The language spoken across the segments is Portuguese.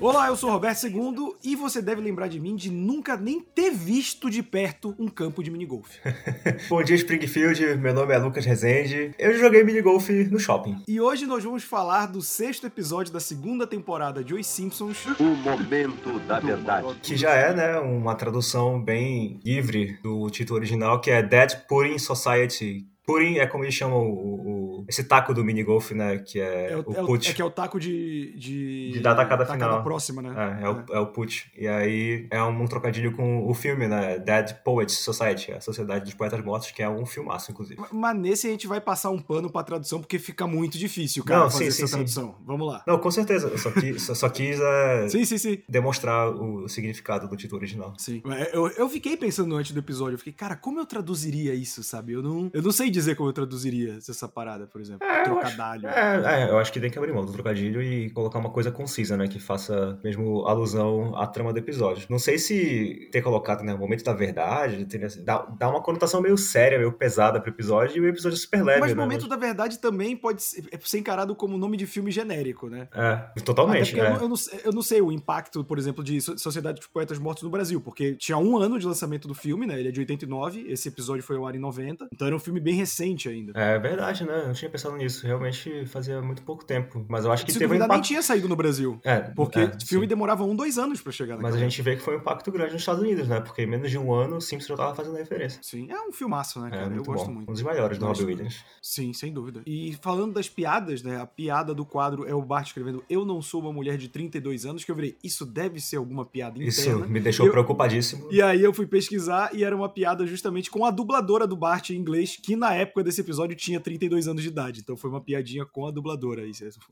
Olá, eu sou Roberto II e você deve lembrar de mim de nunca nem ter visto de perto um campo de minigolf. Bom dia, Springfield. Meu nome é Lucas Rezende. Eu joguei minigolf no shopping. E hoje nós vamos falar do sexto episódio da segunda temporada de Os Simpsons. O momento da verdade. Que já é, né, uma tradução bem livre do título original, que é Dead Pudding Society. Pudding é como eles chamam o, o- esse taco do minigolf, né, que é, É o, o é put. é que é o taco de. De, De dar tacada tacada final. próxima, né? É, é, o, é o put. E aí é um, trocadilho com o filme, né? Dead Poets Society, a Sociedade dos Poetas Mortos, que é um filmaço, inclusive. Mas nesse a gente vai passar um pano pra tradução, porque fica muito difícil, cara, Não, fazer sim, essa sim, sim. tradução. Vamos lá. Não, com certeza. Eu só quis, só, só quis é, Sim, sim, sim. demonstrar o significado do título original. Sim. É, Eu, eu fiquei pensando antes do episódio, eu fiquei, cara, como eu traduziria isso, sabe? Eu não, eu não sei dizer como eu traduziria essa parada, por exemplo. É, eu Trocadalho. É, é, eu acho que tem que abrir mão do trocadilho e colocar uma coisa concisa, né? Que faça mesmo alusão à trama do episódio. Não sei se ter colocado, né, o momento da verdade, ter, assim, dá, dá uma conotação meio séria, meio pesada pro episódio, e o episódio é super leve, Mas o né? momento da verdade também pode ser, é ser encarado como nome de filme genérico, né? É, totalmente, né? eu, não- eu não, sei- eu não sei o impacto, por exemplo, de So- Sociedade dos Poetas Mortos no Brasil, porque tinha um ano de lançamento do filme, né? Ele é de 89, esse episódio foi ao ar em 90, então era um filme bem recente ainda. É verdade, né? Eu não tinha pensado nisso. Realmente fazia muito pouco tempo. Mas eu acho que Se teve um duvidar, nem impacto. tinha saído no Brasil. É, Porque é, o filme sim. demorava um, dois anos pra chegar Mas a gente vê que foi um impacto grande nos Estados Unidos, né? Porque em menos de um ano o Simpsons já tava fazendo referência. Sim, é um filmaço, né, É, cara? eu muito gosto bom. muito. Um dos maiores do muito. Williams. Sim, sem dúvida. E falando das piadas, né? A piada do quadro é o Bart escrevendo Eu não sou uma mulher de 32 anos, que eu virei, isso deve ser alguma piada interna. Isso me deixou Eu- preocupadíssimo. E aí eu fui pesquisar e era uma piada justamente com a dubladora do Bart em inglês, que na época desse episódio tinha 32 anos de idade. Então foi uma piadinha com a dubladora.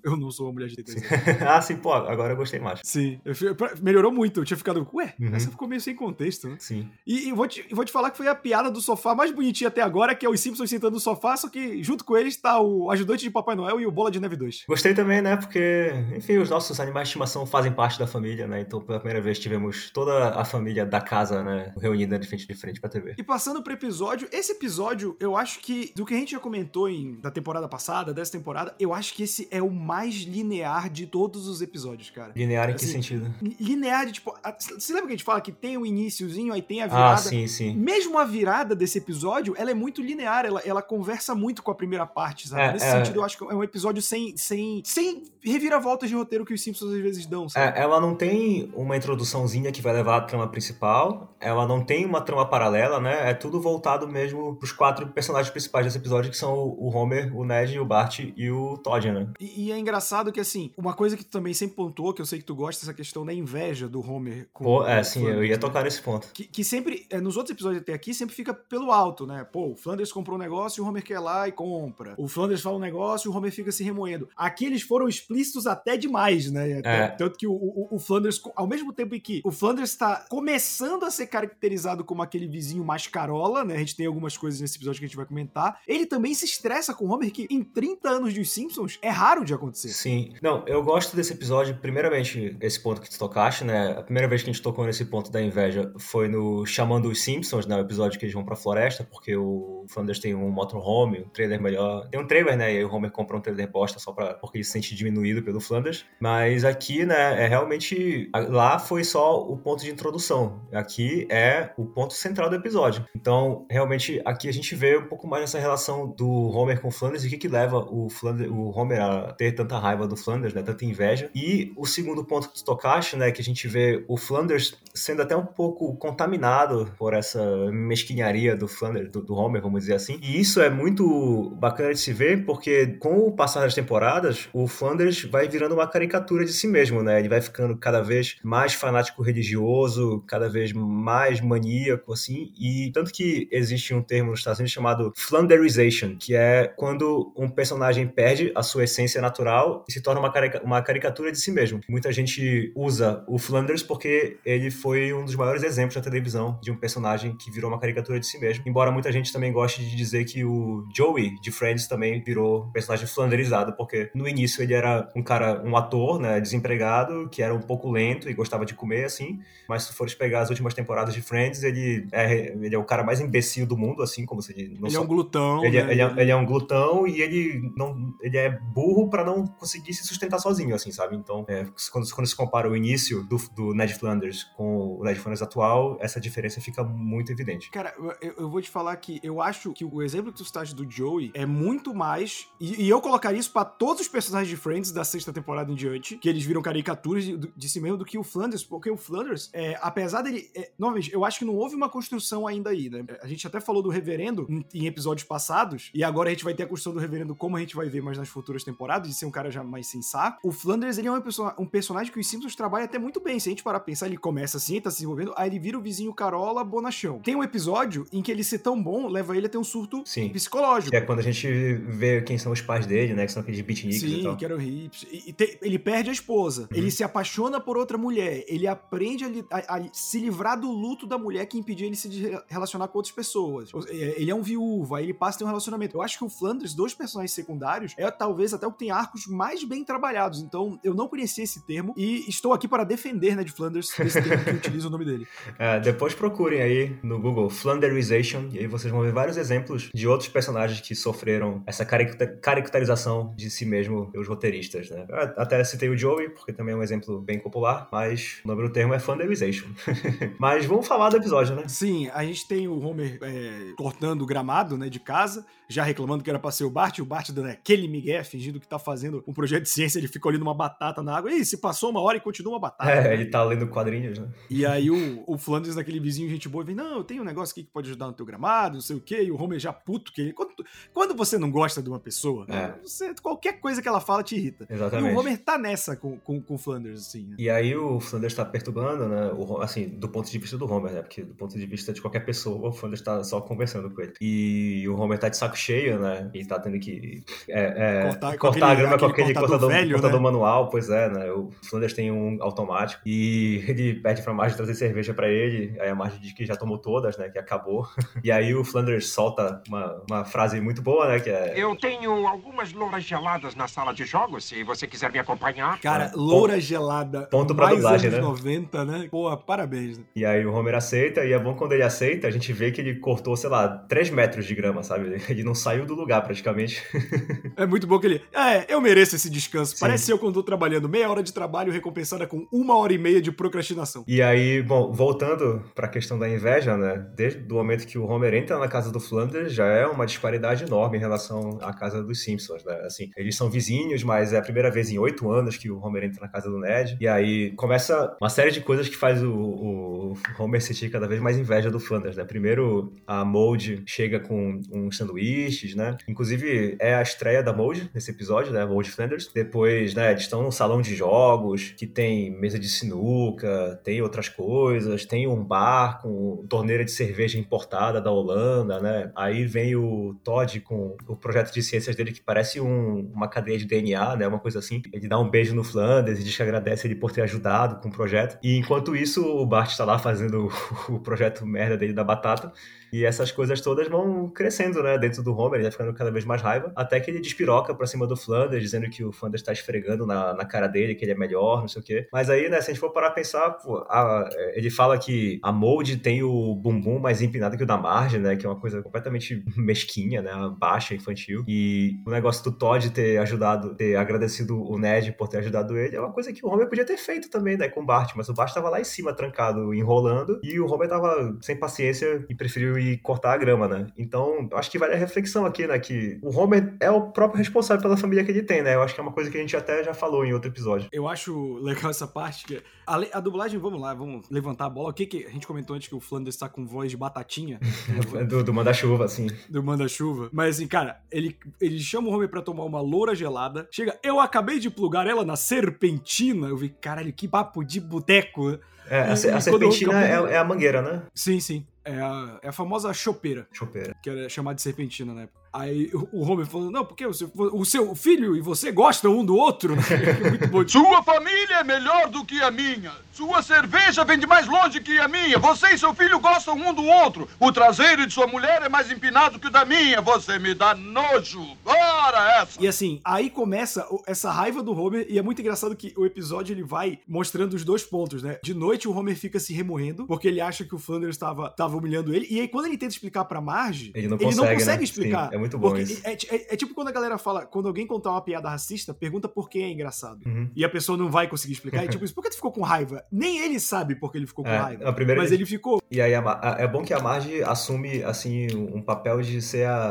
Eu não sou uma mulher de 32 anos. ah, sim, pô, agora eu gostei mais. Sim, fui- melhorou muito. Eu tinha ficado, ué, Uhum. essa ficou meio sem contexto, né? Sim. E, e vou, te, vou te falar que foi a piada do sofá mais bonitinha até agora, que é os Simpsons sentando no sofá, só que junto com eles tá o ajudante de Papai Noel e o Bola de Neve 2. Gostei também, né? Porque, enfim, os nossos animais de estimação fazem parte da família, né? Então, pela primeira vez, tivemos toda a família da casa, né? Reunida de frente de frente pra TV. E passando pro episódio, esse episódio, eu acho que, do que a gente já comentou em, da temporada passada, dessa temporada, eu acho que esse é o mais linear de todos os episódios, cara. Linear em que Assim, sentido? Linear de tipo. a- Você lembra que a gente fala que tem o iníciozinho, aí tem a virada? Ah, sim, sim. Mesmo a virada desse episódio, ela é muito linear, ela, ela conversa muito com a primeira parte, sabe? É, Nesse é. sentido, eu acho que é um episódio sem, sem, sem reviravoltas de roteiro que os Simpsons às vezes dão, sabe? É, ela não tem uma introduçãozinha que vai levar à trama principal, ela não tem uma trama paralela, né? É tudo voltado mesmo pros quatro personagens principais desse episódio, que são o Homer, o Ned, o Bart e o Todd, né? E, e é engraçado que, assim, uma coisa que tu também sempre pontuou, que eu sei que tu gosta, essa questão da inveja do Homer com Pô, é, sim, eu Flanders, ia né? tocar nesse ponto. Que, que sempre, é, nos outros episódios até aqui, sempre fica pelo alto, né? Pô, o Flanders comprou um negócio e o Homer quer ir lá e compra. O Flanders fala um negócio e o Homer fica se remoendo. Aqui eles foram explícitos até demais, né? Até- É. Tanto que o, o, o Flanders, ao mesmo tempo em que o Flanders tá começando a ser caracterizado como aquele vizinho mascarola, né? A gente tem algumas coisas nesse episódio que a gente vai comentar. Ele também se estressa com o Homer, que em 30 anos dos Simpsons é raro de acontecer. Sim. Não, eu gosto desse episódio, primeiramente, esse ponto que tu tocaste, né? A primeira vez que a gente tocou nesse ponto da inveja foi no Chamando os Simpsons, né? O episódio que eles vão pra floresta, porque o Flanders tem um motorhome, um trailer melhor. Tem um trailer, né? E aí o Homer compra um trailer bosta só pra, porque ele se sente diminuído pelo Flanders. Mas aqui, né, é realmente. Lá foi só o ponto de introdução. Aqui é o ponto central do episódio. Então, realmente, aqui a gente vê um pouco mais essa relação do Homer com o Flanders e o que, que leva o, Flanders, o Homer a ter tanta raiva do Flanders, né? Tanta inveja. E o segundo ponto que tu tocaste, né? Que a gente vê o Flanders sendo até um pouco contaminado por essa mesquinharia do Flanders, do, do Homer, vamos dizer assim. E isso é muito bacana de se ver, porque com o passar das temporadas, o Flanders vai virando uma caricatura de si mesmo, né? Ele vai ficando cada vez mais fanático religioso, cada vez mais maníaco, assim. E tanto que existe um termo nos Estados Unidos chamado Flanderization, que é quando um personagem perde a sua essência natural e se torna uma, carica uma caricatura de si mesmo. Muita gente usa o Flanders porque ele foi um dos maiores exemplos na televisão de um personagem que virou uma caricatura de si mesmo. Embora muita gente também goste de dizer que o Joey de Friends também virou um personagem flanderizado, porque no início ele era um cara, um ator, né, desempregado, que era um pouco lento e gostava de comer, assim, mas se fores pegar as últimas temporadas de Friends, ele é, ele é o cara mais imbecil do mundo, assim, como se ele... Não ele é um glutão. Ele, é, né? ele, é, ele é um glutão e ele, não, ele é burro para não conseguir se sustentar sozinho, assim, sabe? Então, é, quando, quando se compara o início do, do Ned Flanders com o Ned Flanders atual, essa diferença fica muito evidente. Cara, eu, eu vou te falar que eu acho que o exemplo que tu estás do Joey é muito mais. E, e eu colocaria isso para todos os personagens de Friends da sexta temporada em diante, que eles viram caricaturas de, de si mesmo do que o Flanders, porque o Flanders, é, apesar dele. É, novamente, eu acho que não houve uma construção ainda aí, né? A gente até falou do Reverendo em, em, episódios passados, e agora a gente vai ter a construção do Reverendo, como a gente vai ver mais nas futuras temporadas, de ser um cara já mais sem saco. O Flanders, ele é pessoa, um personagem que os Simpsons trabalham até muito bem. Se a gente parar pra pensar, ele começa assim, tá se desenvolvendo, aí ele vira o vizinho Carola bonachão. Tem um episódio em que ele ser tão bom leva ele a ter um surto Sim. psicológico. Que é quando a gente vê quem são os pais dele, né? Que são aqueles beatniks Sim, e tal. que eram hips. E, e te, ele perde a esposa. Uhum. Ele se apaixona por outra mulher. Ele aprende a, a, a, se livrar do luto da mulher que impedia ele se de relacionar com outras pessoas. Ele é um viúvo, aí ele passa a ter um relacionamento. Eu acho que o Flanders, dois personagens secundários, é talvez até o que tem arcos mais bem trabalhados. Então, eu não conhecia esse termo e estou aqui para defender Ned Flanders desse termo que utiliza o nome dele. É, depois procurem aí no Google Flanderization e aí vocês vão ver vários exemplos de outros personagens que sofreram essa caricaturização de si mesmo pelos roteiristas, né? Até citei o Joey, porque também é um exemplo bem popular, mas o nome do termo é Flanderization. mas vamos falar do episódio, né? Sim, a gente tem o Homer é, cortando o gramado, né, de casa, já reclamando que era pra ser o Bart, e o Bart dando aquele migué, fingindo que tá fazendo um projeto de ciência, ele fica olhando uma batata na água, e se passou uma hora e continua uma batata. É, né? ele tá lendo quadrinhos, né? E aí o, o Flanders, naquele vizinho gente boa, vem, não, eu tenho um negócio aqui que pode ajudar no teu gramado, não sei o quê, e o Homer já puto, que quando, quando você não gosta de uma pessoa, é. você, qualquer coisa que ela fala te irrita. Exatamente. E o Homer tá nessa com, com, com o Flanders, assim, né? E aí o Flanders tá perturbando, né, o, assim, do ponto de vista do Homer, né, porque do ponto de vista de qualquer pessoa, o Flanders tá só conversando com ele. E o Homer tá de saco cheio, né, e tá tendo que é, é, cortar, cortar aquele, a grama com aquele cortador, velho, cortador né? manual, pois é, né, o Flanders tem um automático e ele pede pra Marge trazer cerveja pra ele, aí a Marge diz que já tomou todas, né, que acabou. E aí o Flanders solta uma, uma frase muito boa, né, que é... Eu tenho algumas louras geladas na sala de jogos, se você quiser me acompanhar. Cara, é, loura ponto, gelada. Ponto pra dublagem, né? 90, né? Pô, parabéns. Né? E aí o Homer aceita, e é bom quando ele aceita, a gente vê que ele cortou, sei lá, 3 metros de grama, sabe? Ele não saiu do lugar praticamente. é muito bom que ele. É, eu mereço esse descanso. Sim. Parece eu quando tô trabalhando meia hora de trabalho recompensada com uma hora e meia de procrastinação. E aí, bom, voltando pra questão da inveja, né? Desde o momento que o Homer entra na casa do Flanders, já é uma disparidade enorme em relação à casa dos Simpsons, né? Assim, eles são vizinhos, mas é a primeira vez em oito anos que o Homer entra na casa do Ned. E aí começa uma série de coisas que faz o, o Homer sentir cada vez mais inveja do Flanders, né? Primeiro, a Mold chega com uns sanduíches, né? Inclusive, é a estreia da Mold nesse episódio, né? Mold Flanders. Depois, né, eles estão num salão de jogos, que tem mesa de sinuca, tem outras coisas, tem um bar com torneira de cerveja importada da Holanda, né? Aí vem o Todd com o projeto de ciências dele que parece um, uma cadeia de DNA, né? Uma coisa assim. Ele dá um beijo no Flanders e diz que agradece ele por ter ajudado com o projeto. E enquanto isso, o Bart está lá fazendo o projeto merda dele da batata. E essas coisas todas vão crescendo, né, dentro do Homer, ele vai ficando cada vez mais raiva, até que ele despiroca pra cima do Flanders, dizendo que o Flanders tá esfregando na, na cara dele, que ele é melhor, não sei o quê. Mas aí, né, se a gente for parar a pensar, pô, a, ele fala que a Mold tem o bumbum mais empinado que o da Marge, né, que é uma coisa completamente mesquinha, né, baixa, infantil. E o negócio do Todd ter ajudado, ter agradecido o Ned por ter ajudado ele, é uma coisa que o Homer podia ter feito também, né, com o Bart, mas o Bart tava lá em cima, trancado, enrolando, e o Homer tava sem paciência e preferiu e cortar a grama, né? Então, acho que vale a reflexão aqui, né? Que o Homer é o próprio responsável pela família que ele tem, né? Eu acho que é uma coisa que a gente até já falou em outro episódio. Eu acho legal essa parte que a, a dublagem, vamos lá, vamos levantar a bola. O que que a gente comentou antes que o Flanders tá com voz de batatinha? do, do manda-chuva, assim. Do manda-chuva. Mas assim, cara, ele, ele chama o Homer pra tomar uma loura gelada. Chega, eu acabei de plugar ela na serpentina. Eu vi, caralho, que papo de boteco. É, a, E- a e serpentina é, é a mangueira, né? Sim, sim. É a, é a famosa chopeira, Chopeira. que era chamada de serpentina na época. Aí o Homer falou: Não, porque o seu, o seu filho e você gostam um do outro? Muito bom. Sua família é melhor do que a minha. Sua cerveja vem de mais longe que a minha. Você e seu filho gostam um do outro. O traseiro de sua mulher é mais empinado que o da minha. Você me dá nojo. Ora essa. E assim, aí começa essa raiva do Homer, e é muito engraçado que o episódio ele vai mostrando os dois pontos, né? De noite o Homer fica se remoendo, porque ele acha que o Flanders estava tava humilhando ele, e aí quando ele tenta explicar pra Marge, Ele não consegue, né? explicar. Sim, é muito bom porque isso. É, é- é tipo quando a galera fala, quando alguém contar uma piada racista, pergunta por que é engraçado. Uhum. E a pessoa não vai conseguir explicar, e tipo, isso, por que tu ficou com raiva? Nem ele sabe por que ele ficou com É, raiva. a primeira Mas ele ficou. E aí a- é bom que a Marge assume assim um papel de ser a,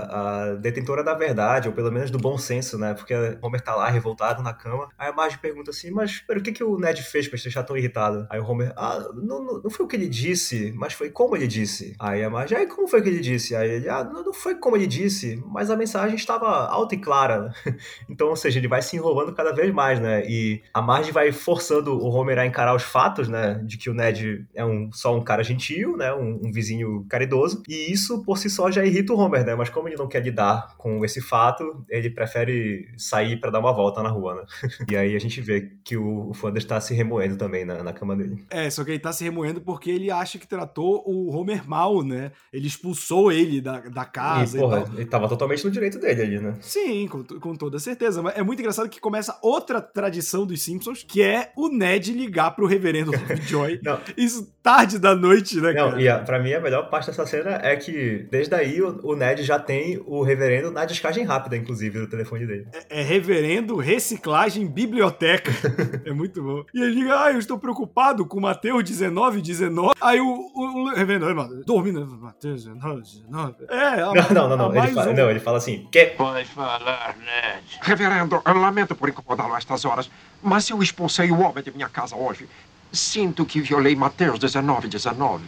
a detentora da verdade, ou pelo menos do bom senso, né? Porque o Homer tá lá revoltado na cama. Aí a Marge pergunta assim: "Mas pera, o que que o Ned fez pra te deixar tão irritado?" Aí o Homer: "Ah, não, não, não foi o que ele disse, mas foi como ele disse." Aí a Marge: "Aí como foi que ele disse?" Aí ele: "Ah, não, não foi como ele disse, mas a mensagem estava alta e clara." Então, ou seja, ele vai se enrolando cada vez mais, né? E a Marge vai forçando o Homer a encarar os fatos, né? De que o Ned é um, só um cara gentil, né? Um, um vizinho caridoso. E isso, por si só, já irrita o Homer, né? Mas como ele não quer lidar com esse fato, ele prefere sair pra dar uma volta na rua, né? E aí a gente vê que o, o Flanders tá se remoendo também na, na cama dele. É, só que ele tá se remoendo porque ele acha que tratou o Homer mal, né? Ele expulsou ele da, da casa e, e, porra, tal. ele tava totalmente no direito dele ali, né? Sim, com, com toda certeza. Mas é muito engraçado que começa outra tradição dos Simpsons, que é o Ned ligar pro reverendo. Não. Isso tarde da noite, né, Não, cara? e a, pra mim a melhor parte dessa cena é que desde aí o, o Ned já tem o reverendo na descagem rápida, inclusive, do telefone dele. É reverendo, reciclagem, biblioteca. é muito bom. E ele liga, ah, eu estou preocupado com Mateus 19, 19. Aí o, o, o reverendo, "Mano, dormindo, Mateus 19, 19. É, a- Não, não, não, não. Ele fala. Não, ele fala assim, que? Pode falar, Ned. Reverendo, eu lamento por incomodá-lo a estas horas, mas eu expulsei o homem de minha casa hoje. Sinto que violei Mateus 19, 19.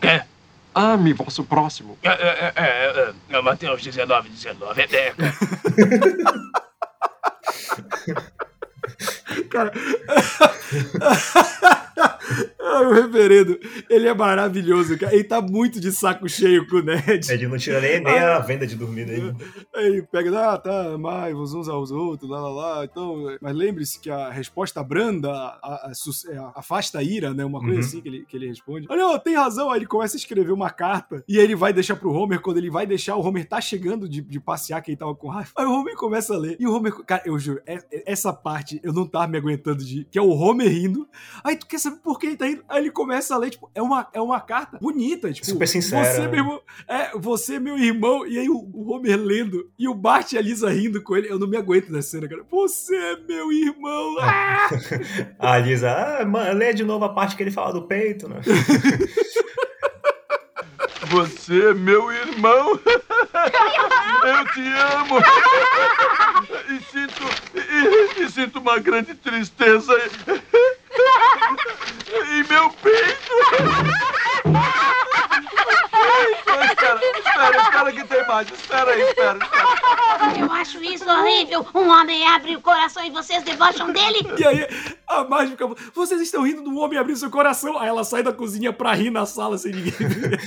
Quê? Ame vosso próximo. É, é, é, é, é, Mateus 19, 19, é Deca. Cara. Ai, o reverendo, ele é maravilhoso, cara. Ele tá muito de saco cheio com o Ned. Ele não tira nem, nem a venda de dormir dele. Aí ele pega, ah, tá, amai-vos uns aos outros, lá, lá, lá. Então, mas lembre-se que a resposta branda a- a- su- é, afasta a ira, né? Uma coisa Uhum. assim que ele, que ele responde. Olha, tem razão. Aí ele começa a escrever uma carta e aí ele vai deixar pro Homer. Quando ele vai deixar, o Homer tá chegando de, de passear, que ele tava com raiva. Aí o Homer começa a ler. E o Homer, cara, eu juro, é- é- essa parte eu não tava me aguentando de. Que é o Homer rindo. Aí tu quer saber por que ele tá rindo? Aí ele começa a ler, tipo, é uma, é uma carta bonita, tipo. Super sincera, Você, né? meu irmão, é, você, meu irmão. E aí o, o Homer lendo. E o Bart e a Lisa rindo com ele. Eu não me aguento nessa cena, cara. Você é meu irmão. Ah! A Lisa, ah, man, lê de novo a parte que ele fala do peito, né? Você é meu irmão. Eu te amo. E sinto, e, e sinto uma grande tristeza Espera aí, espera, espera. Eu acho isso horrível. Um homem abre o coração e vocês debocham dele. E aí a Marge fica. Vocês estão rindo do homem abrir seu coração. Aí ela sai da cozinha pra rir na sala sem ninguém ver.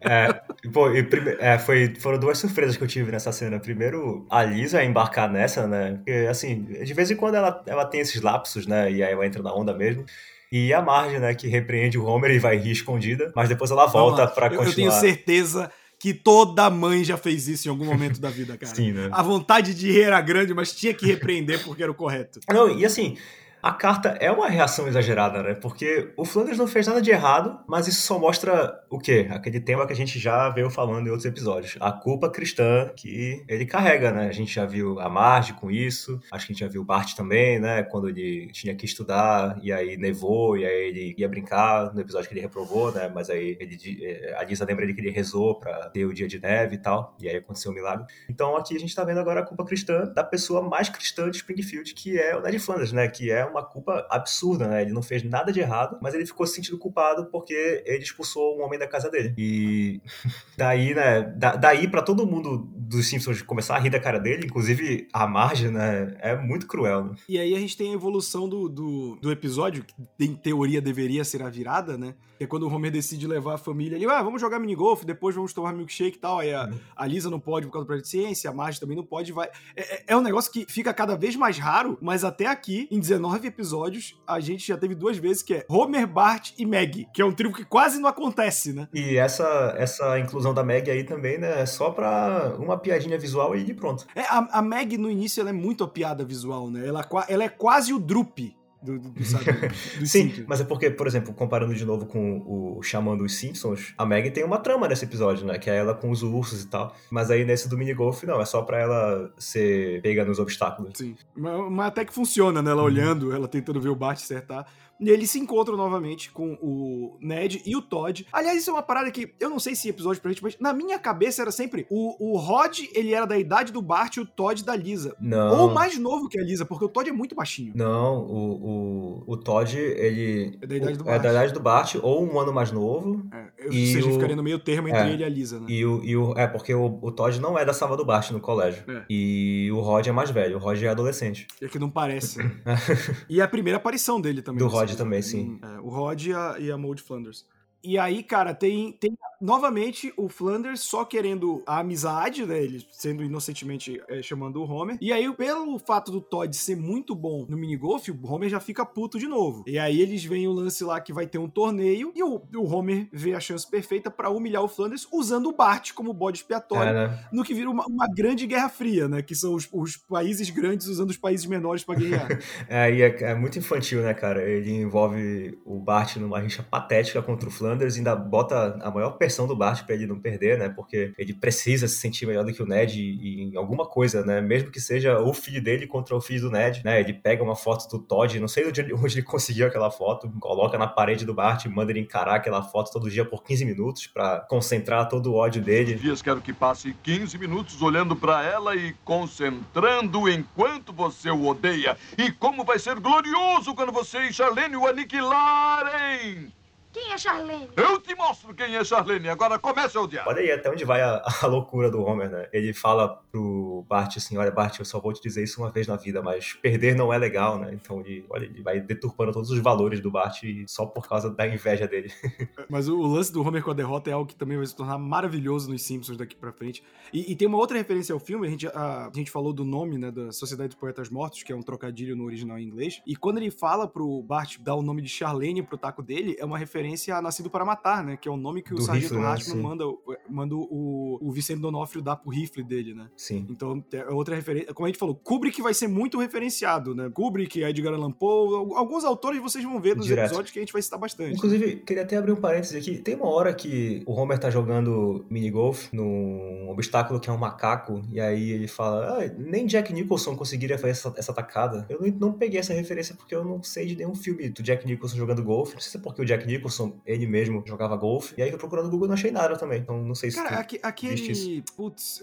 É, pô, e prime- é, foi, foram duas surpresas que eu tive nessa cena. Primeiro, a Lisa embarcar nessa, né? Porque, assim, de vez em quando ela, ela tem esses lapsos, né? E aí ela entra na onda mesmo. E a Marge, né? Que repreende o Homer e vai rir escondida. Mas depois ela volta Eu- continuar. Eu tenho certeza que toda mãe já fez isso em algum momento da vida, cara. Sim, né? A vontade de rir era grande, mas tinha que repreender porque era o correto. Não, e assim, a carta é uma reação exagerada, né? Porque o Flanders não fez nada de errado, mas isso só mostra o quê? Aquele tema que a gente já veio falando em outros episódios. A culpa cristã que ele carrega, né? A gente já viu a Marge com isso, acho que a gente já viu o Bart também, né? Quando ele tinha que estudar e aí nevou e aí ele ia brincar no episódio que ele reprovou, né? Mas aí ele, eh, a Lisa lembra ele que ele rezou pra ter o dia de neve e tal, e aí aconteceu o milagre. Então aqui a gente tá vendo agora a culpa cristã da pessoa mais cristã de Springfield, que é o Ned Flanders, né? Que é uma culpa absurda, né? Ele não fez nada de errado, mas ele ficou se sentindo culpado porque ele expulsou um homem da casa dele. E daí, né? da- daí pra todo mundo dos Simpsons começar a rir da cara dele, inclusive a Marge, né, é muito cruel, né? E aí a gente tem a evolução do, do, do episódio, que em teoria deveria ser a virada, né? Que é quando o Homer decide levar a família ali, ah, vamos jogar minigolf, depois vamos tomar milkshake e tal. Aí a, a Lisa não pode por causa da ciência, a Marge também não pode, vai. É, é- é um negócio que fica cada vez mais raro, mas até aqui, em 19 episódios, a gente já teve duas vezes que é Homer, Bart e Maggie, que é um trio que quase não acontece, né? E essa, essa inclusão da Meg aí também, né, é só pra uma piadinha visual e pronto. É, a, a Meg, no início, ela é muito a piada visual, né? Ela, qua- ela é quase o Drup do, do, do, sabe, do Sim, Simpsons. mas é porque, por exemplo, comparando de novo com o chamando os Simpsons, a Meg tem uma trama nesse episódio, né? Que é ela com os ursos e tal. Mas aí nesse do minigolf, não, é só pra ela ser pega nos obstáculos. Sim. Mas, mas até que funciona, né? Ela olhando, ela tentando ver o Bart acertar. E eles se encontram novamente com o Ned e o Todd. Aliás, isso é uma parada que eu não sei se episódio pra gente, mas na minha cabeça era sempre o, o Rod, ele era da idade do Bart e o Todd da Lisa. Não. Ou mais novo que a Lisa, porque o Todd é muito baixinho. Não, o, o, o Todd, ele. É da idade do É Bart. da idade do Bart, ou um ano mais novo. É, ou E seja, o- ficaria no meio termo entre É. ele e a Lisa, né? E o, e o. É, porque o, o Todd não é da sala do Bart no colégio. É. E o Rod é mais velho, o Rod é adolescente. É que não parece. né? e é a primeira aparição dele também. Do nesse Rod também, sim. É, o Rod e a, e a Maud Flanders. E aí, cara, tem, tem novamente o Flanders só querendo a amizade, né? Ele sendo inocentemente é, chamando o Homer. E aí, pelo fato do Todd ser muito bom no minigolf, o Homer já fica puto de novo. E aí eles veem o lance lá que vai ter um torneio e o, o Homer vê a chance perfeita pra humilhar o Flanders usando o Bart como bode expiatório né? no que vira uma, uma grande guerra fria, né? Que são os, os países grandes usando os países menores pra guerrear. É, e é, é muito infantil, né, cara? Ele envolve o Bart numa rixa patética contra o Flanders e ainda bota a maior pressão do Bart pra ele não perder, né? Porque ele precisa se sentir melhor do que o Ned em alguma coisa, né? Mesmo que seja o filho dele contra o filho do Ned, né? Ele pega uma foto do Todd, não sei onde ele, onde ele conseguiu aquela foto, coloca na parede do Bart, manda ele encarar aquela foto todo dia por 15 minutos pra concentrar todo o ódio dele. Dias quero que passe 15 minutos olhando pra ela e concentrando enquanto você o odeia. E como vai ser glorioso quando você e Charlene o aniquilarem! Quem é Charlene? Eu te mostro quem é Charlene. Agora comece a odiar. Olha aí até onde vai a, a loucura do Homer, né? Ele fala pro Bart assim, olha Bart, eu só vou te dizer isso uma vez na vida, mas perder não é legal, né? Então ele, olha, ele vai deturpando todos os valores do Bart só por causa da inveja dele. Mas o, o lance do Homer com a derrota é algo que também vai se tornar maravilhoso nos Simpsons daqui pra frente. E, e tem uma outra referência ao filme, a gente, a, a gente falou do nome, né, da Sociedade dos Poetas Mortos, que é um trocadilho no original em inglês. E quando ele fala pro Bart dar o nome de Charlene pro taco dele, é uma referência a Nascido para Matar, né? Que é o nome que o Do Sargento rifle, né? Sim. manda, manda o, o Vicente Donofrio dar pro rifle dele, né? Sim. Então, é outra referência. Como a gente falou, Kubrick vai ser muito referenciado, né? Kubrick, Edgar Allan Poe, al- alguns autores vocês vão ver nos Direto. episódios que a gente vai citar bastante. Inclusive, queria até abrir um parênteses aqui. Tem uma hora que o Homer tá jogando minigolf num obstáculo que é um macaco, e aí ele fala: ah, nem Jack Nicholson conseguiria fazer essa, essa tacada. Eu não, não peguei essa referência porque eu não sei de nenhum filme do Jack Nicholson jogando golfe. Não sei se é porque o Jack Nicholson, ele mesmo, jogava golfe. E aí eu procurando no Google não achei nada também. Então não sei se. Cara, isso. aquele. Putz,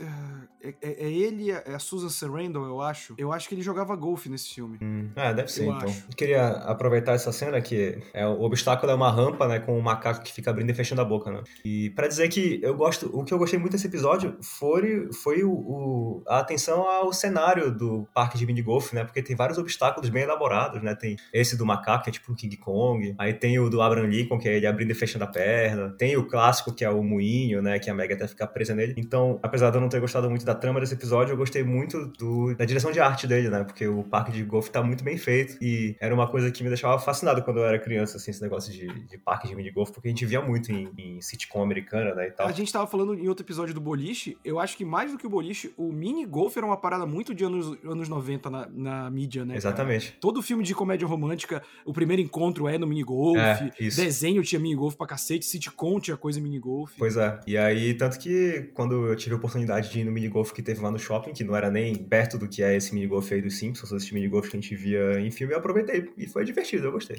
é, é- é ele, é a Susan Sarandon, eu acho. Eu acho que ele jogava golfe nesse filme. Hum, ah, deve ser Eu então. acho. Queria aproveitar essa cena que é, o obstáculo é uma rampa, né, com um macaco que fica abrindo e fechando a boca, né? E pra dizer que eu gosto, o que eu gostei muito desse episódio foi, foi o, o- a atenção ao cenário do parque de minigolf, né? Porque tem vários obstáculos bem elaborados, né? Tem esse do macaco, que é tipo um King Kong, aí tem o do Abraham Lincoln, que é ele abrindo e fechando a perna, tem o clássico, que é o moinho, né, que a Meg até fica presa nele. Então, apesar de eu não ter gostado muito da trama desse episódio, eu gostei muito do- da direção de arte dele, né? Porque o parque de golfe tá muito bem feito e era uma coisa que me deixava fascinado quando eu era criança, assim, esse negócio de, de parque de minigolf, porque a gente via muito em, em sitcom americana, né, e tal. A gente tava falando em outro episódio do boliche, eu acho que mais do que o boliche, o mini golf era uma parada muito de anos, anos 90 na, na mídia, né? cara? Exatamente. Todo filme de comédia romântica, o primeiro encontro é no minigolf, É, isso. desenho tinha minigolf pra cacete, sitcom tinha coisa minigolf. Pois é. E aí, tanto que quando eu tive a oportunidade de ir no minigolf que teve lá no shopping, que não era nem perto do que é esse minigolf aí dos Simpsons, esse minigolf que a gente via em filme, eu aproveitei. E foi divertido, eu gostei.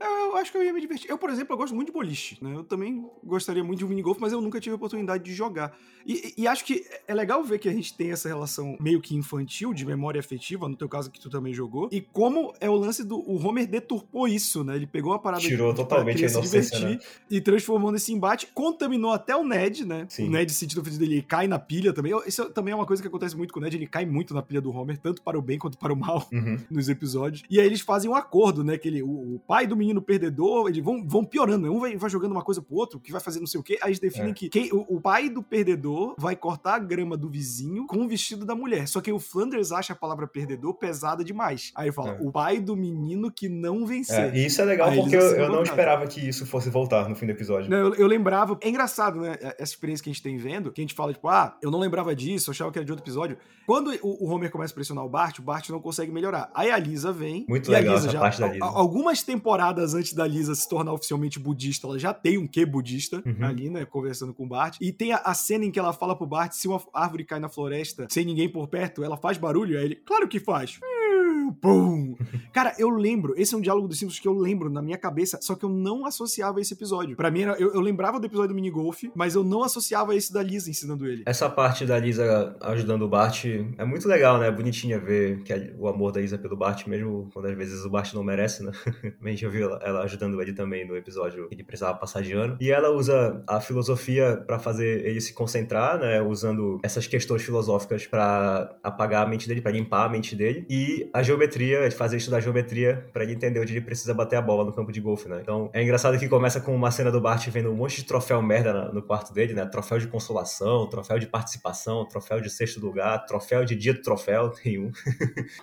Eu, eu acho que eu ia me divertir. Eu, por exemplo, eu gosto muito de boliche, né? Eu também gostaria muito de um minigolf, mas eu nunca tive a oportunidade de jogar. E, e- acho que é legal ver que a gente tem essa relação meio que infantil, de memória afetiva, no teu caso que tu também jogou, e como é o lance do... O Homer deturpou isso, né? Ele pegou uma parada Tirou de- pra totalmente a inocência, divertir e transformou nesse embate, contaminou até o Ned, né? Né? Sim. O Ned sentindo ofendido ele cai na pilha também. Isso também é uma coisa que acontece muito com o Ned, ele cai muito na pilha do Homer, tanto para o bem quanto para o mal Uhum. nos episódios. E aí eles fazem um acordo, né? Que ele, o, o pai do menino perdedor, eles vão, vão piorando, né? Um vai, vai jogando uma coisa pro outro, que vai fazer não sei o quê. Aí eles definem É. que quem, o, o pai do perdedor vai cortar a grama do vizinho com o vestido da mulher. Só que o Flanders acha a palavra perdedor pesada demais. Aí ele fala, É. o pai do menino que não vencer. É, e isso é legal Aí porque eu, eu não esperava que isso fosse voltar no fim do episódio. Não, eu, eu lembrava. É engraçado, né? Essa experiência que a gente tem vendo, que a gente fala, tipo, ah, eu não lembrava disso, eu achava que era de outro episódio. Quando o, o Homer começa a pressionar o Bart, o Bart não consegue melhorar. Aí a Lisa vem. Muito legal Lisa essa já, parte da Lisa. Algumas temporadas antes da Lisa se tornar oficialmente budista, ela já tem um quê budista Uhum. ali, né? Conversando com o Bart. E tem a, a cena em que ela fala pro Bart: se uma árvore cai na floresta sem ninguém por perto, ela faz barulho? Aí ele, claro que faz. Pum. Cara, eu lembro, esse é um diálogo dos Simpsons que eu lembro na minha cabeça, só que eu não associava esse episódio. Pra mim, era, eu, eu lembrava do episódio do minigolf, mas eu não associava esse da Lisa ensinando ele. Essa parte da Lisa ajudando o Bart é muito legal, né? Bonitinha ver que a- o amor da Lisa pelo Bart, mesmo quando às vezes o Bart não merece, né? A gente viu ela- ela ajudando ele também no episódio que ele precisava passar de ano. E ela usa a filosofia pra fazer ele se concentrar, né? Usando essas questões filosóficas pra apagar a mente dele, pra limpar a mente dele. E a geometria, fazer estudar geometria pra ele entender onde ele precisa bater a bola no campo de golfe, né? Então é engraçado que começa com uma cena do Bart vendo um monte de troféu merda no quarto dele, né? Troféu de consolação, troféu de participação, troféu de sexto lugar, troféu de dia do troféu, tem um.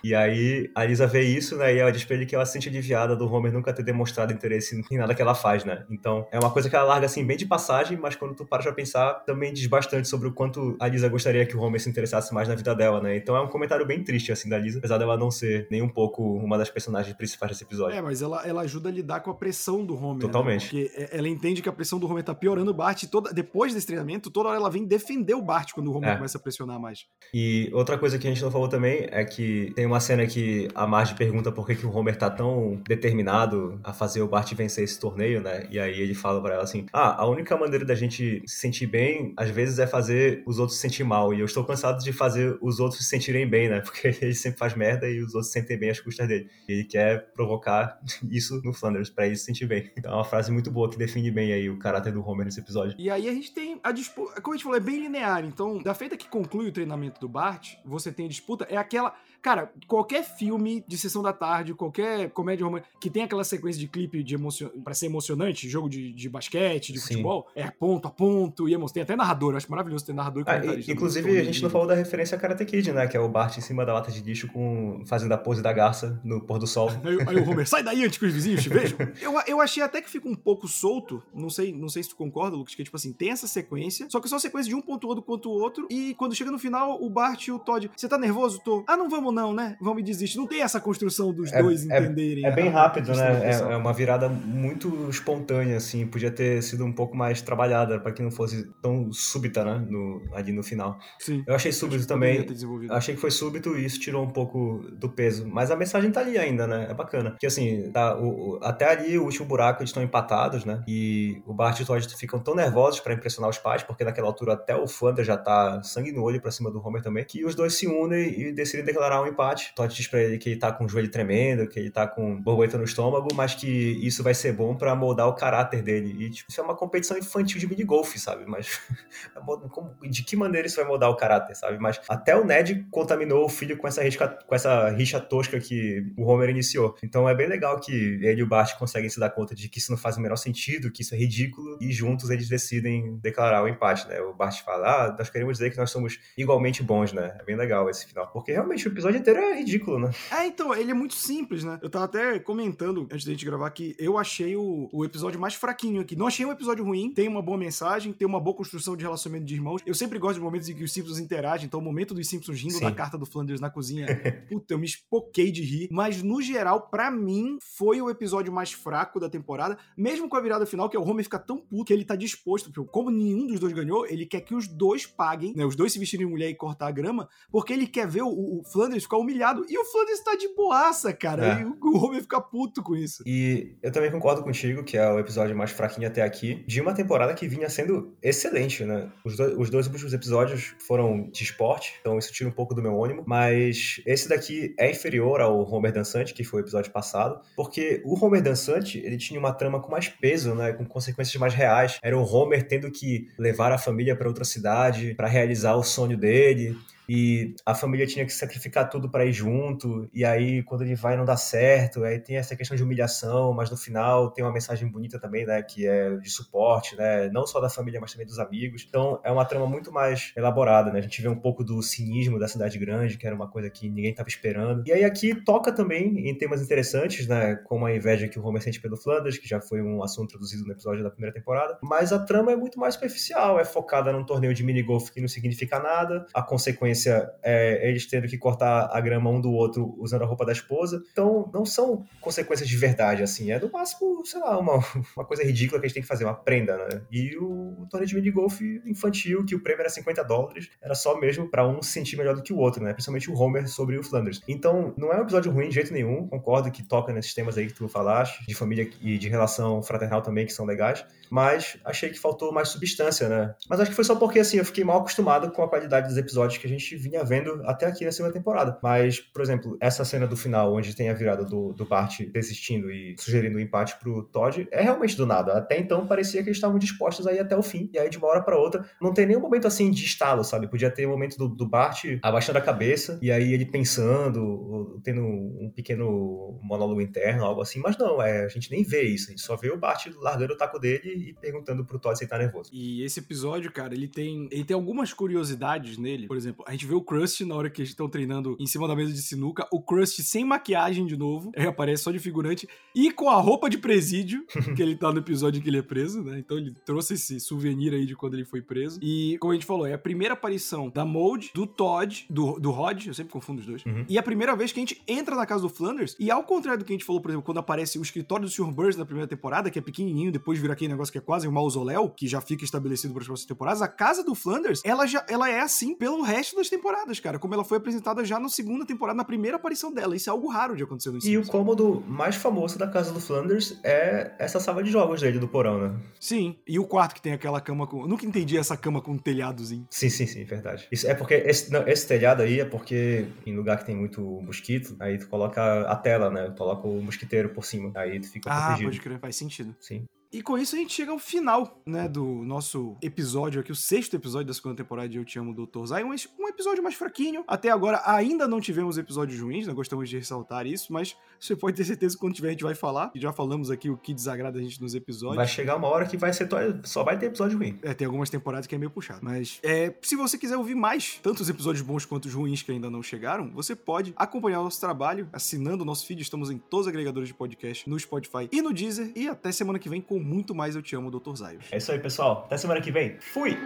e aí a Lisa vê isso, né? E ela diz pra ele que ela se sente aliviada do Homer nunca ter demonstrado interesse em nada que ela faz, né? Então é uma coisa que ela larga assim bem de passagem, mas quando tu para pra pensar, também diz bastante sobre o quanto a Lisa gostaria que o Homer se interessasse mais na vida dela, né? Então é um comentário bem triste, assim, da Lisa, apesar dela não ser nem um pouco uma das personagens principais desse episódio. É, mas ela, ela ajuda a lidar com a pressão do Homer. né? Totalmente. Porque é- ela entende que a pressão do Homer tá piorando o Bart. Toda, depois desse treinamento, toda hora ela vem defender o Bart quando o Homer É. começa a pressionar mais. E outra coisa que a gente não falou também é que tem uma cena que a Marge pergunta por que, que o Homer tá tão determinado a fazer o Bart vencer esse torneio, né? E aí ele fala pra ela assim: Ah, a única maneira da gente se sentir bem, às vezes, é fazer os outros se sentir mal. E eu estou cansado de fazer os outros se sentirem bem, né? Porque ele sempre faz merda e os outros sentem bem às custas dele. Ele quer provocar isso no Flanders, pra ele se sentir bem. Então é uma frase muito boa que define bem aí o caráter do Homer nesse episódio. E aí a gente tem a disputa. Como a gente falou, é bem linear. Então, da feita que conclui o treinamento do Bart, você tem a disputa. É aquela. Cara, qualquer filme de sessão da tarde, qualquer comédia romântica que tem aquela sequência de clipe de emocion... para ser emocionante, jogo de, de basquete, de Sim. futebol, é ponto a ponto e emoção. Tem até narrador, eu acho maravilhoso ter narrador e Ah, e- inclusive, a gente não falou da referência a Karate Kid, né? Que é o Bart em cima da lata de lixo com... fazendo a pose da garça no pôr do sol. Aí, aí o Homer, sai daí antes que os vizinhos te vejam. Eu, eu achei até que fica um pouco solto, não sei, não sei se tu concorda, Lucas, que tipo assim, tem essa sequência, só que só sequência de um pontuando quanto o outro, e quando chega no final, o Bart e o Todd, você tá nervoso? Tô. Ah, não vamos não, né? Vamos e desiste. Não tem essa construção dos É- dois é- entenderem. É bem rápido, né? É, é uma virada muito espontânea, assim. Podia ter sido um pouco mais trabalhada pra que não fosse tão súbita, né? No, ali no final. Sim. Eu achei súbito poderia também. Eu achei que foi súbito e isso tirou um pouco do peso. Mas a mensagem tá ali ainda, né? É bacana. Porque assim, tá, o- o- até ali, o último buraco, eles estão empatados, né? E o Bart e o Todd ficam tão nervosos pra impressionar os pais, porque naquela altura até o Flanders já tá sangue no olho pra cima do Homer também, que os dois se unem e decidem declarar um empate. Todd diz pra ele que ele tá com o joelho tremendo, que ele tá com borboleta no estômago, mas que isso vai ser bom pra moldar o caráter dele. E tipo, isso é uma competição infantil de minigolf, sabe? Mas como- de que maneira isso vai mudar o caráter, sabe? Mas até o Ned contaminou o filho com essa, risca, com essa rixa tosca que o Homer iniciou. Então é bem legal que ele e o Bart conseguem se dar conta de que isso não faz o menor sentido, que isso é ridículo, e juntos eles decidem declarar o empate, né? O Bart fala, ah, nós queremos dizer que nós somos igualmente bons, né? É bem legal esse final. Porque realmente o episódio inteiro é ridículo, né? É, então, ele é muito simples, né? Eu tava até comentando antes da gente gravar que eu achei o, o episódio mais fraquinho aqui. Não achei um episódio ruim, tem uma boa mensagem, tem uma boa construção de relacionamento de irmãos. Eu sempre gosto de momentos em que os Simpsons interagem, então o momento dos Simpsons rindo Sim. da carta do Flanders na cozinha, puta, eu me espoquei de rir. Mas no geral, pra mim, foi o episódio mais fraco da temporada, mesmo com a virada final, que é o Homer fica tão puto que ele tá disposto, porque como nenhum dos dois ganhou, ele quer que os dois paguem, né? Os dois se vestirem mulher e cortar a grama, porque ele quer ver o, o Flanders ficar humilhado. E o Flanders tá de boaça, cara. É. E o, Homer fica puto com isso. E eu também concordo contigo que é o episódio mais fraquinho até aqui, de uma temporada que vinha sendo excelente, né? Os, dois- os dois últimos episódios foram de esporte, então isso tira um pouco do meu ânimo, mas esse daqui é inferior ao Homer Dançante, que foi o episódio passado, porque o Homer Dançante, ele tinha uma trama com mais peso, né, com consequências mais reais. Era o Homer tendo que levar a família para outra cidade para realizar o sonho dele e a família tinha que sacrificar tudo para ir junto, e aí quando ele vai não dá certo, aí tem essa questão de humilhação, mas no final tem uma mensagem bonita também, né, que é de suporte, né, não só da família, mas também dos amigos. Então é uma trama muito mais elaborada, né? A gente vê um pouco do cinismo da cidade grande, que era uma coisa que ninguém estava esperando. E aí aqui toca também em temas interessantes, né, como a inveja que o Homer sente pelo Flanders, que já foi um assunto introduzido no episódio da primeira temporada, mas a trama é muito mais superficial, é focada num torneio de minigolf que não significa nada, a consequência é eles tendo que cortar a grama um do outro usando a roupa da esposa. Então, não são consequências de verdade, assim. É no máximo, sei lá, uma, uma coisa ridícula que a gente tem que fazer, uma prenda, né? E o, o torneio de minigolf infantil, que o prêmio era 50 dólares, era só mesmo para um se sentir melhor do que o outro, né? Principalmente o Homer sobre o Flanders. Então, não é um episódio ruim de jeito nenhum. Concordo que toca nesses temas aí que tu falaste, de família e de relação fraternal também, que são legais. Mas achei que faltou mais substância, né? Mas acho que foi só porque, assim, eu fiquei mal acostumado com a qualidade dos episódios que a gente vinha vendo até aqui na segunda temporada. Mas, por exemplo, essa cena do final, onde tem a virada do, do Bart desistindo e sugerindo o um empate pro Todd, é realmente do nada. Até então parecia que eles estavam dispostos a ir até o fim. E aí, de uma hora para outra, não tem nenhum momento assim de estalo, sabe? Podia ter o um momento do, do Bart abaixando a cabeça, e aí ele pensando, tendo um pequeno monólogo interno, algo assim. Mas não, é, a gente nem vê isso. A gente só vê o Bart largando o taco dele e perguntando pro Todd se ele tá nervoso. E esse episódio, cara, ele tem, ele tem algumas curiosidades nele. Por exemplo, a gente vê o Krusty na hora que eles estão treinando em cima da mesa de sinuca, o Krusty sem maquiagem de novo, ele aparece só de figurante, e com a roupa de presídio, que ele tá no episódio que ele é preso, né? Então ele trouxe esse souvenir aí de quando ele foi preso. E, como a gente falou, é a primeira aparição da Mold, do Todd, do, do Rod, eu sempre confundo os dois, Uhum. e é a primeira vez que a gente entra na casa do Flanders, e ao contrário do que a gente falou, por exemplo, quando aparece o escritório do Sr. Burns na primeira temporada, que é pequenininho, depois vira aquele negócio que é quase um mausoléu, que já fica estabelecido para as próximas temporadas, a casa do Flanders, ela já ela é assim pelo resto das temporadas, cara, como ela foi apresentada já na segunda temporada, na primeira aparição dela. Isso é algo raro de acontecer no E o cômodo mais famoso da casa do Flanders é essa sala de jogos dele do porão, né? Sim, e o quarto que tem aquela cama com. Eu nunca entendi essa cama com um telhadozinho. Sim, sim, sim, verdade. Isso é porque esse, não, esse telhado aí é porque em lugar que tem muito mosquito, aí tu coloca a tela, né? Tu coloca o mosquiteiro por cima, aí tu fica Ah, protegido. pode crer, faz sentido. Sim. E com isso a gente chega ao final, né, do nosso episódio aqui, o sexto episódio da segunda temporada de Eu Te Amo, Dr. Zay. Um, episódio mais fraquinho. Até agora ainda não tivemos episódios ruins, nós gostamos de ressaltar isso, mas você pode ter certeza que quando tiver a gente vai falar. E já falamos aqui o que desagrada a gente nos episódios. Vai chegar uma hora que vai ser to- só vai ter episódio ruim. É, tem algumas temporadas que é meio puxado. Mas é, se você quiser ouvir mais, tanto os episódios bons quanto os ruins que ainda não chegaram, você pode acompanhar o nosso trabalho assinando o nosso feed. Estamos em todos os agregadores de podcast, no Spotify e no Deezer. E até semana que vem com muito mais Eu Te Amo, Dr. Zaios. É isso aí, pessoal. Até semana que vem. Fui!